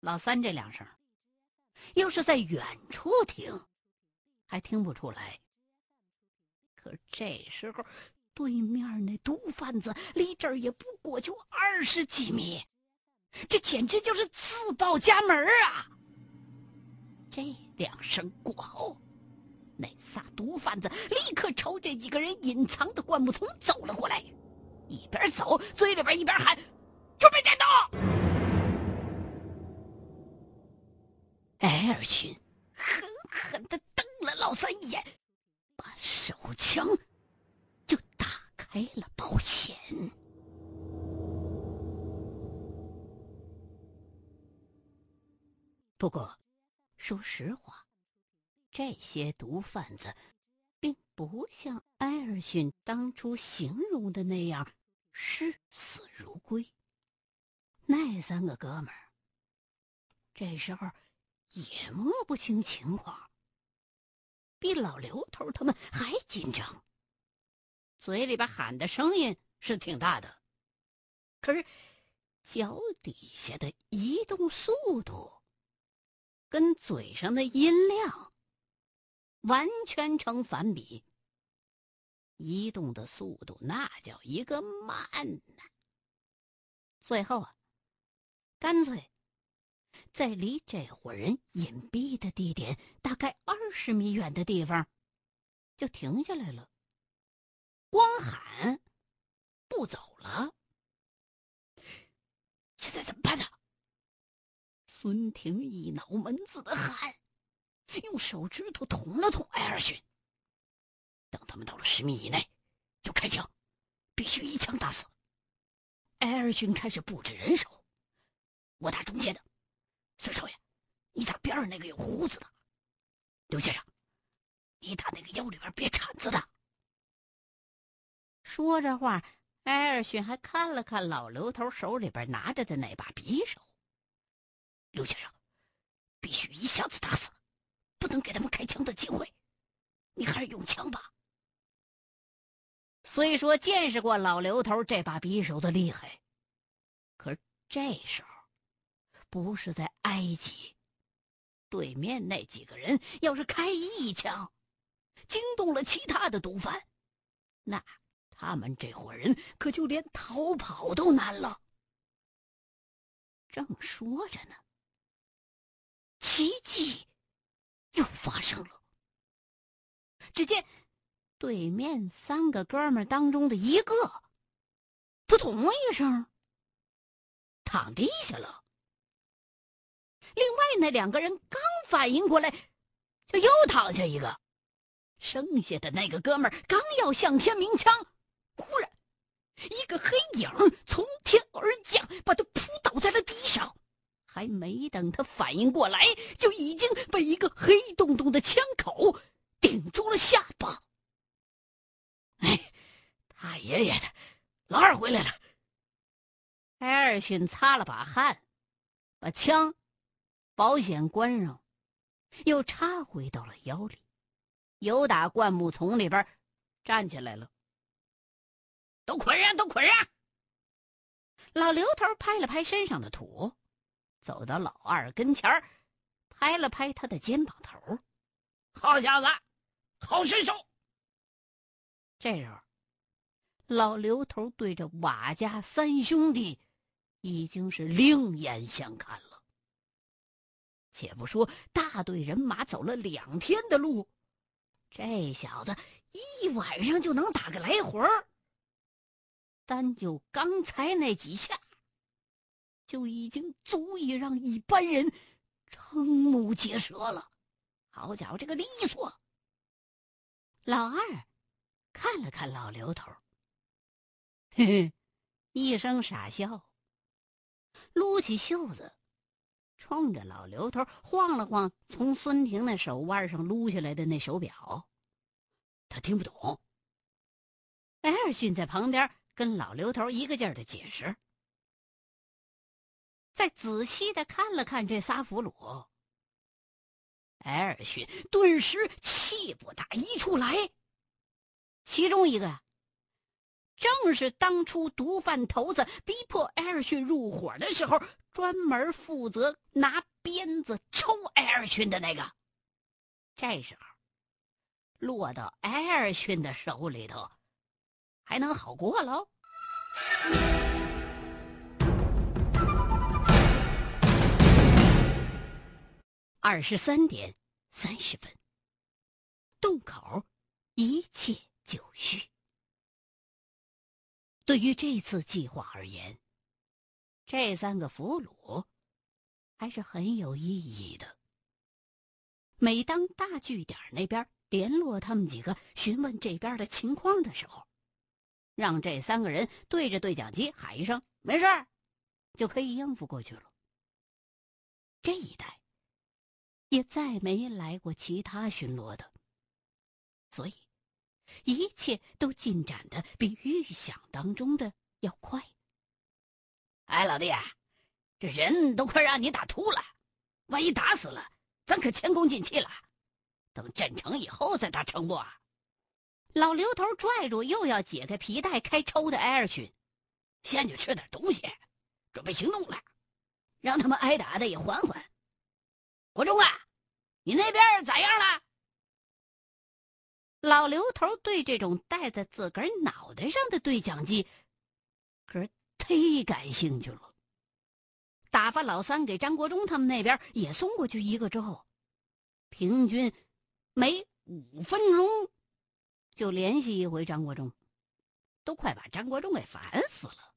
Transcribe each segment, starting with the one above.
老三这两声，要是在远处听，还听不出来。可这时候，对面那毒贩子离这儿也不过就二十几米，这简直就是自报家门啊！这两声过后，那仨毒贩子立刻朝这几个人隐藏的灌木丛走了过来，一边走嘴里边一边喊：“准备战斗！”艾尔逊狠狠的瞪了老三一眼。把手枪就打开了保险。不过，说实话，这些毒贩子并不像埃尔逊当初形容的那样视死如归。那三个哥们儿这时候也摸不清情况。比老刘头他们还紧张，嘴里边喊的声音是挺大的，可是脚底下的移动速度跟嘴上的音量完全成反比。移动的速度那叫一个慢呐！最后啊，干脆。在离这伙人隐蔽的地点大概二十米远的地方，就停下来了。光喊，不走了。现在怎么办呢？孙婷一脑门子的汗，用手指头捅了捅艾尔逊。等他们到了十米以内，就开枪，必须一枪打死。艾尔逊开始布置人手，我打中间的。孙少爷，你打边上那个有胡子的。刘先生，你打那个腰里边别铲子的。说着话，埃尔逊还看了看老刘头手里边拿着的那把匕首。刘先生，必须一下子打死，不能给他们开枪的机会。你还是用枪吧。虽说见识过老刘头这把匕首的厉害，可这时候。不是在埃及，对面那几个人要是开一枪，惊动了其他的毒贩，那他们这伙人可就连逃跑都难了。正说着呢，奇迹又发生了。只见对面三个哥们当中的一个，扑通一声躺地下了。另外那两个人刚反应过来，就又躺下一个。剩下的那个哥们儿刚要向天鸣枪，忽然一个黑影从天而降，把他扑倒在了地上。还没等他反应过来，就已经被一个黑洞洞的枪口顶住了下巴。哎，大爷爷的，老二回来了！艾尔逊擦了把汗，把枪。保险关上，又插回到了腰里，由打灌木丛里边站起来了。都捆上，都捆上！老刘头拍了拍身上的土，走到老二跟前拍了拍他的肩膀头：“好小子，好身手！”这时候，老刘头对着瓦家三兄弟已经是另眼相看了。且不说大队人马走了两天的路，这小子一晚上就能打个来回儿。单就刚才那几下，就已经足以让一般人瞠目结舌了。好家伙，这个利索！老二看了看老刘头，嘿嘿，一声傻笑，撸起袖子。冲着老刘头晃了晃，从孙婷那手腕上撸下来的那手表，他听不懂。艾尔逊在旁边跟老刘头一个劲儿的解释。再仔细的看了看这仨俘虏，艾尔逊顿时气不打一处来。其中一个呀，正是当初毒贩头子逼迫艾尔逊入伙的时候专门负责拿鞭子抽艾尔逊的那个。这时候，落到艾尔逊的手里头，还能好过喽？二十三点三十分，洞口一切就绪。对于这次计划而言，这三个俘虏还是很有意义的。每当大据点那边联络他们几个询问这边的情况的时候，让这三个人对着对讲机喊一声“没事就可以应付过去了。这一带也再没来过其他巡逻的，所以。一切都进展的比预想当中的要快。哎，老弟啊，这人都快让你打秃了，万一打死了，咱可前功尽弃了。等镇成以后再打成不？老刘头拽住又要解开皮带开抽的艾尔逊，先去吃点东西，准备行动了，让他们挨打的也缓缓。国忠啊，你那边咋样了？老刘头对这种戴在自个儿脑袋上的对讲机，忒感兴趣了。打发老三给张国忠他们那边也送过去一个之后，平均每五分钟就联系一回张国忠，都快把张国忠给烦死了。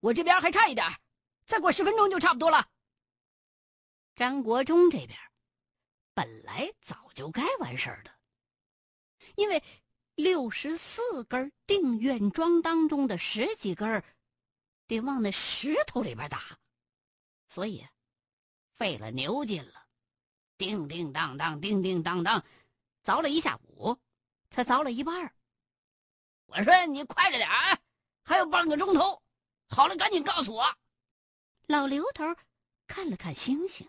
我这边还差一点，再过十分钟就差不多了。张国忠这边本来早就该完事儿的。因为六十四根定院桩当中的十几根得往那石头里边打，所以费了牛劲了，叮叮当当，叮叮当当，凿了一下午，才凿了一半。我说你快着点啊，还有半个钟头，好了赶紧告诉我。老刘头看了看星星，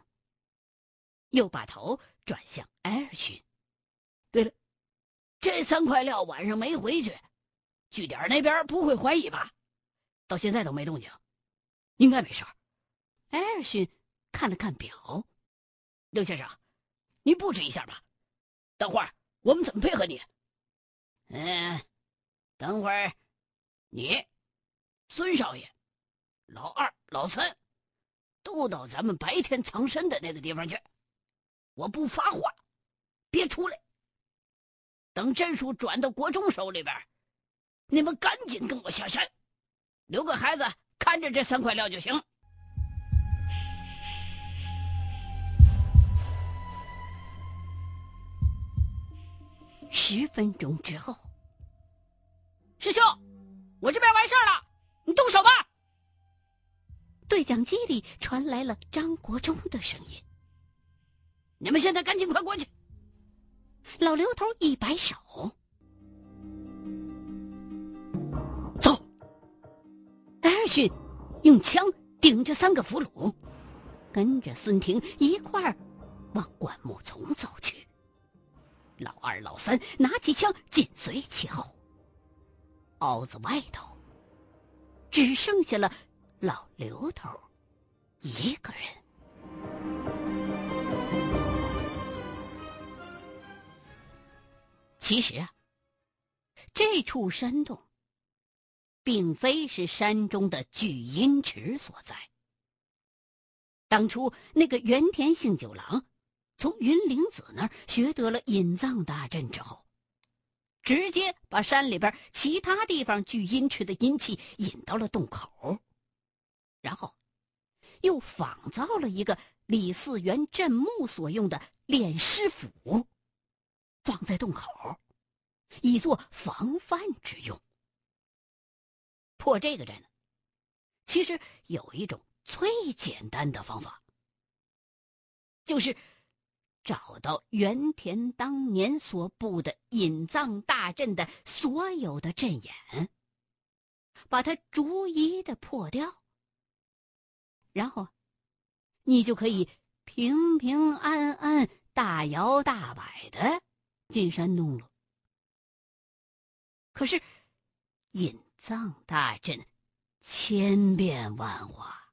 又把头转向艾尔逊。对了。这三块料晚上没回去，据点那边不会怀疑吧？到现在都没动静，应该没事。艾尔逊看了看表，刘先生，你布置一下吧。等会儿我们怎么配合你？嗯，等会儿你、孙少爷、老二、老三都到咱们白天藏身的那个地方去。我不发话，别出来。等镇书转到国忠手里边，你们赶紧跟我下山，留个孩子看着这三块料就行。十分钟之后，师兄，我这边完事儿了，你动手吧。对讲机里传来了张国忠的声音：“你们现在赶紧快过去。”老刘头一摆手，艾尔逊用枪顶着三个俘虏，跟着孙婷一块儿往灌木丛走去。老二、老三拿起枪紧随其后。凹子外头只剩下了老刘头一个人。其实啊，这处山洞并非是山中的聚阴池所在。当初那个原田幸九郎从云灵子那儿学得了引藏大阵之后，直接把山里边其他地方聚阴池的阴气引到了洞口，然后又仿造了一个李嗣源镇墓所用的炼尸斧。放在洞口，以作防范之用。破这个阵，其实有一种最简单的方法，就是找到原田当年所布的隐藏大阵的所有的阵眼，把它逐一的破掉，然后你就可以平平安安、大摇大摆的。进山洞了，可是隐藏大阵千变万化，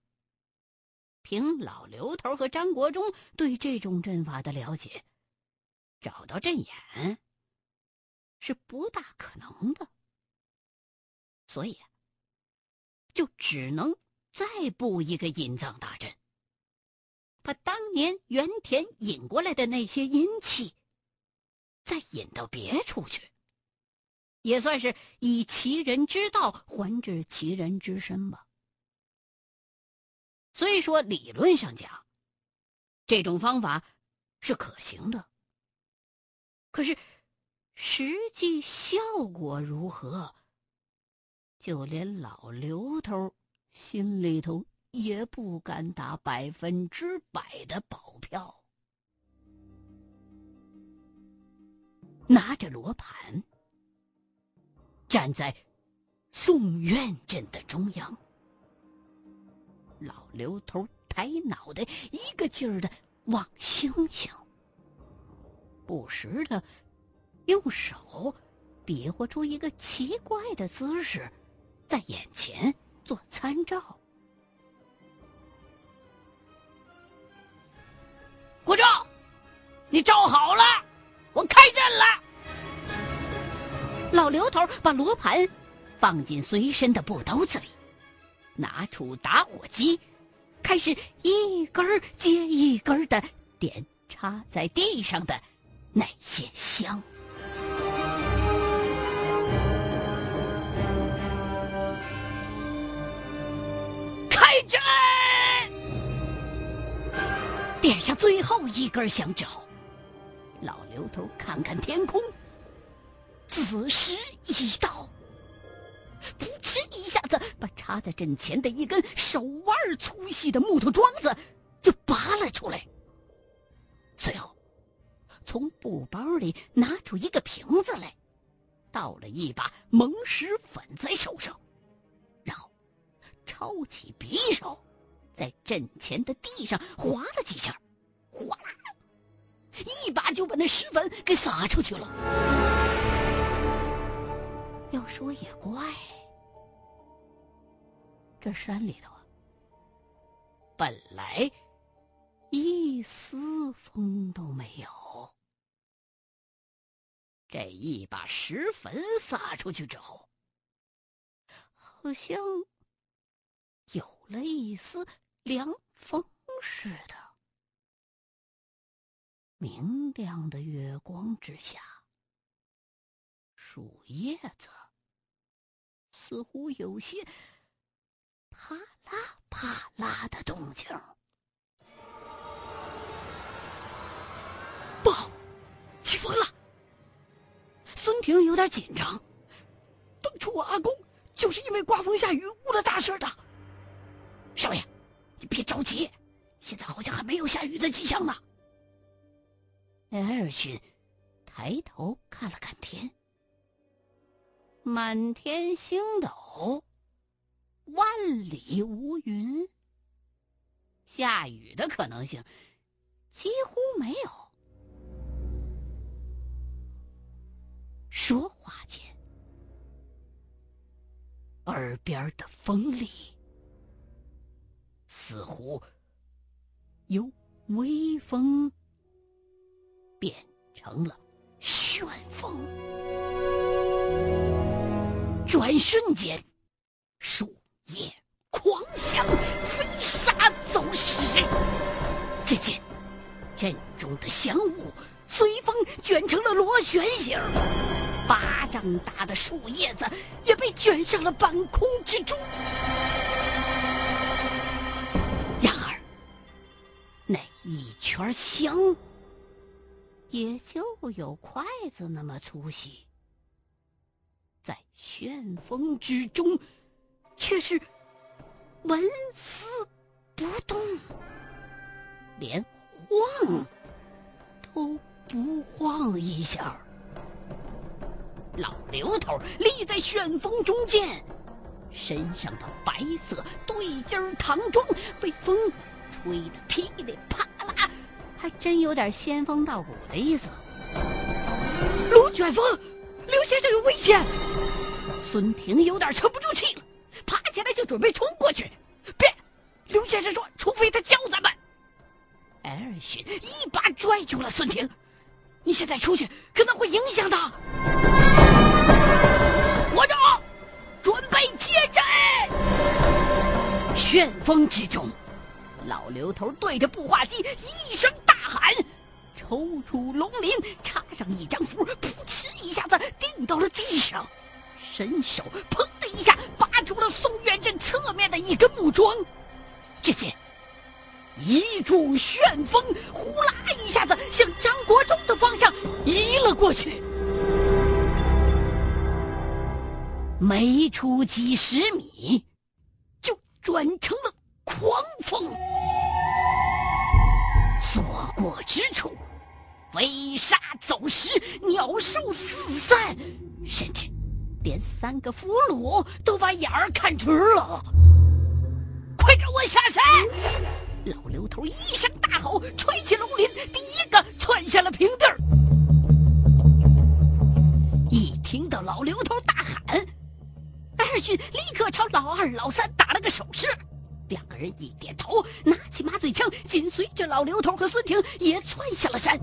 凭老刘头和张国忠对这种阵法的了解，找到阵眼是不大可能的。所以，就只能再布一个引藏大阵，把当年原田引过来的那些阴气，再引到别处去。也算是以其人之道还治其人之身吧。所以说理论上讲，这种方法是可行的，可是实际效果如何，就连老刘头心里头也不敢打百分之百的保票。拿着罗盘。站在宋院镇的中央，老刘头抬脑袋，一个劲儿的望星星，不时的用手比划出一个奇怪的姿势，在眼前做参照。国忠，你照好了，我开阵了。老刘头把罗盘放进随身的布兜子里，拿出打火机，开始一根接一根的点插在地上的那些香。开阵！点上最后一根香之后，老刘头看看天空。子时已到，噗嗤一下子把插在阵前的一根手腕粗细的木头桩子就拔了出来。随后，从布包里拿出一个瓶子来，倒了一把蒙石粉在手上，然后抄起匕首，在阵前的地上划了几下，哗啦，一把就把那石粉给撒出去了。要说也怪，这山里头啊，本来一丝风都没有。这一把石粉撒出去之后，好像有了一丝凉风似的。明亮的月光之下，树叶子。似乎有些啪啦啪啦的动静。不好，起风了！孙婷有点紧张。当初我阿公就是因为刮风下雨误了大事的。少爷，你别着急，现在好像还没有下雨的迹象呢。艾尔逊抬头看了看天。满天星斗，万里无云，下雨的可能性几乎没有。说话间，耳边的风里似乎由微风变成了旋风。转瞬间，树叶狂响，飞沙走石。只见阵中的香雾随风卷成了螺旋形，巴掌大的树叶子也被卷上了半空之中。然而，那一圈香也就有筷子那么粗细。在旋风之中，却是纹丝不动，连晃都不晃一下。老刘头立在旋风中间，身上的白色对襟唐装被风吹得噼里啪啦，还真有点仙风道骨的意思。龙卷风，刘先生有危险！孙婷有点沉不住气了，爬起来就准备冲过去。别，刘先生说，除非他教咱们。艾尔逊一把拽住了孙婷，你现在出去可能会影响他。活着，准备接阵。旋风之中，老刘头对着步话机一声大喊，抽出龙鳞，插上一张符，噗嗤一下子钉到了地上，伸手砰的一下拔出了松原镇侧面的一根木桩。只见一柱旋风呼啦一下子向张国忠的方向移了过去。没出几十米，就转成了狂风，所过之处，飞沙走石，鸟兽四散，甚至连三个俘虏都把眼儿看直了。快跟我下山！老刘头一声大吼，吹起龙鳞，第一个窜下了平地儿。一听到老刘头大喊。艾尔逊立刻朝老二、老三打了个手势，两个人一点头，拿起麻醉枪，紧随着老刘头和孙婷也窜下了山，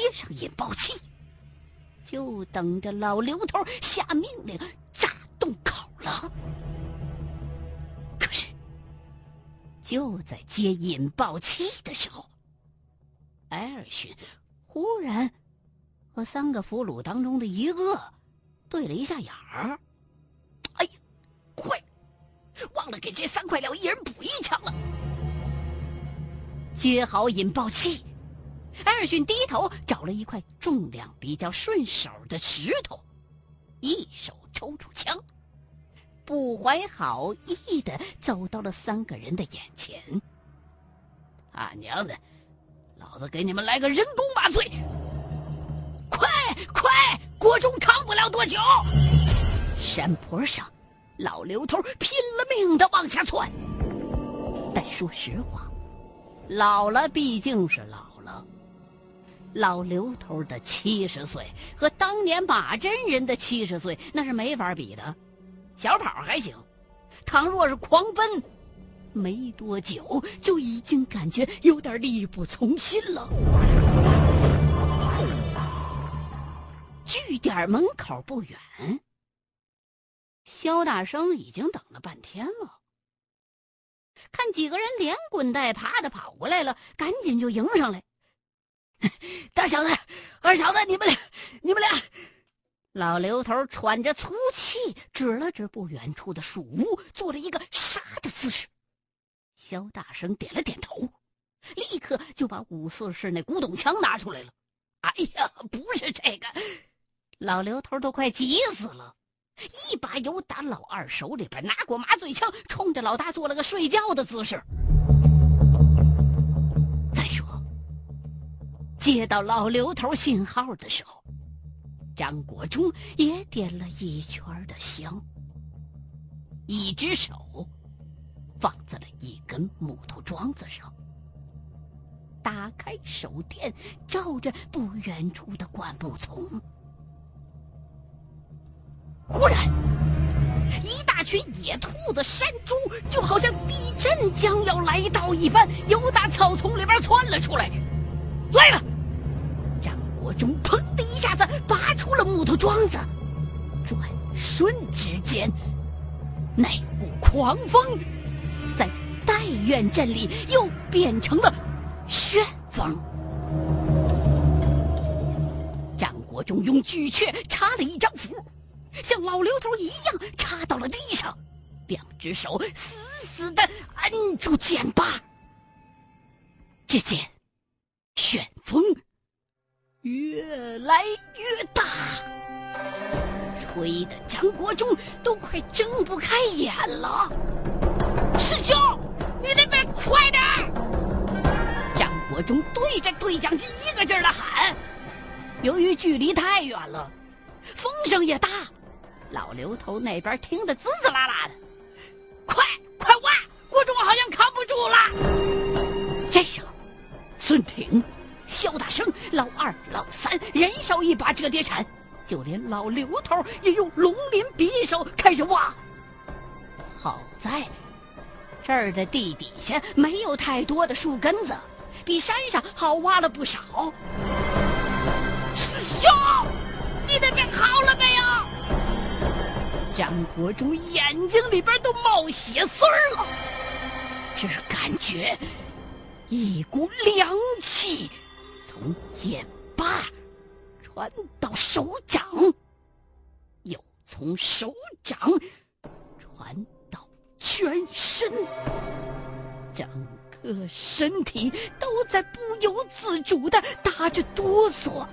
接上引爆器，就等着老刘头下命令炸洞口了。可是，就在接引爆器的时候，艾尔逊忽然。和三个俘虏当中的一个对了一下眼儿。哎呀，快！忘了给这三块料一人补一枪了。接好引爆器，艾尔逊低头找了一块重量比较顺手的石头，一手抽出枪，不怀好意的走到了三个人的眼前。他娘的，老子给你们来个人工麻醉！快快！国忠扛不了多久。山坡上，老刘头拼了命的往下窜。但说实话，老了毕竟是老。老刘头的七十岁和当年马真人的七十岁那是没法比的。小跑还行，倘若是狂奔，没多久就已经感觉有点力不从心了。据点门口不远，肖大生已经等了半天了。看几个人连滚带爬的跑过来了，赶紧就迎上来。大小子、二小子，你们俩，你们俩！老刘头喘着粗气，指了指不远处的树屋，做了一个杀的姿势。肖大生点了点头，立刻就把五四式那古董枪拿出来了。哎呀，不是这个。老刘头都快急死了，一把油打老二手里边拿过麻醉枪，冲着老大做了个睡觉的姿势。接到老刘头信号的时候，张国忠也点了一圈的香，一只手放在了一根木头桩子上，打开手电，照着不远处的灌木丛。忽然，一大群野兔子、山猪，就好像地震将要来到一般，由打草丛里边窜了出来。来了！张国忠砰的一下子拔出了木头桩子，转瞬之间，那股狂风在代院镇里又变成了旋风。张国忠用巨阙插了一张符。像老刘头一样插到了地上，两只手死死的摁住剑把。只见旋风越来越大，吹得张国忠都快睁不开眼了。师兄，你那边快点！张国忠对着对讲机一个劲儿的喊。由于距离太远了，风声也大。老刘头那边听得滋滋啦啦的，快快挖！国忠好像扛不住了。这时候，孙挺、肖大生、老二、老三人手一把折叠铲，就连老刘头也用龙鳞匕首开始挖。好在这儿的地底下没有太多的树根子，比山上好挖了不少。师兄，你那边好了没有？张国忠眼睛里边都冒血丝儿了，只感觉一股凉气从剑把传到手掌，又从手掌传到全身，整个身体都在不由自主的打着哆嗦，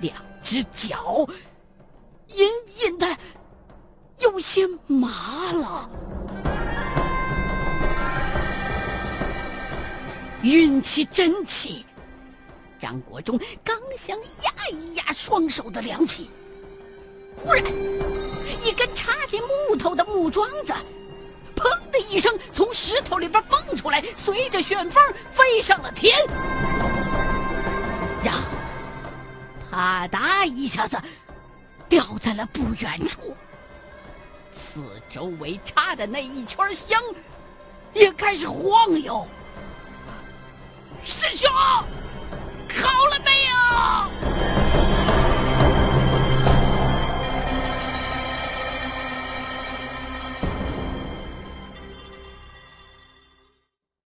两只脚隐隐的。有些麻了，运起真气，张国忠刚想压一压双手的凉气，忽然，一根插进木头的木桩子，砰的一声从石头里边蹦出来，随着旋风飞上了天，然后啪嗒一下子掉在了不远处。四周围插的那一圈香也开始晃悠。师兄，好了没有？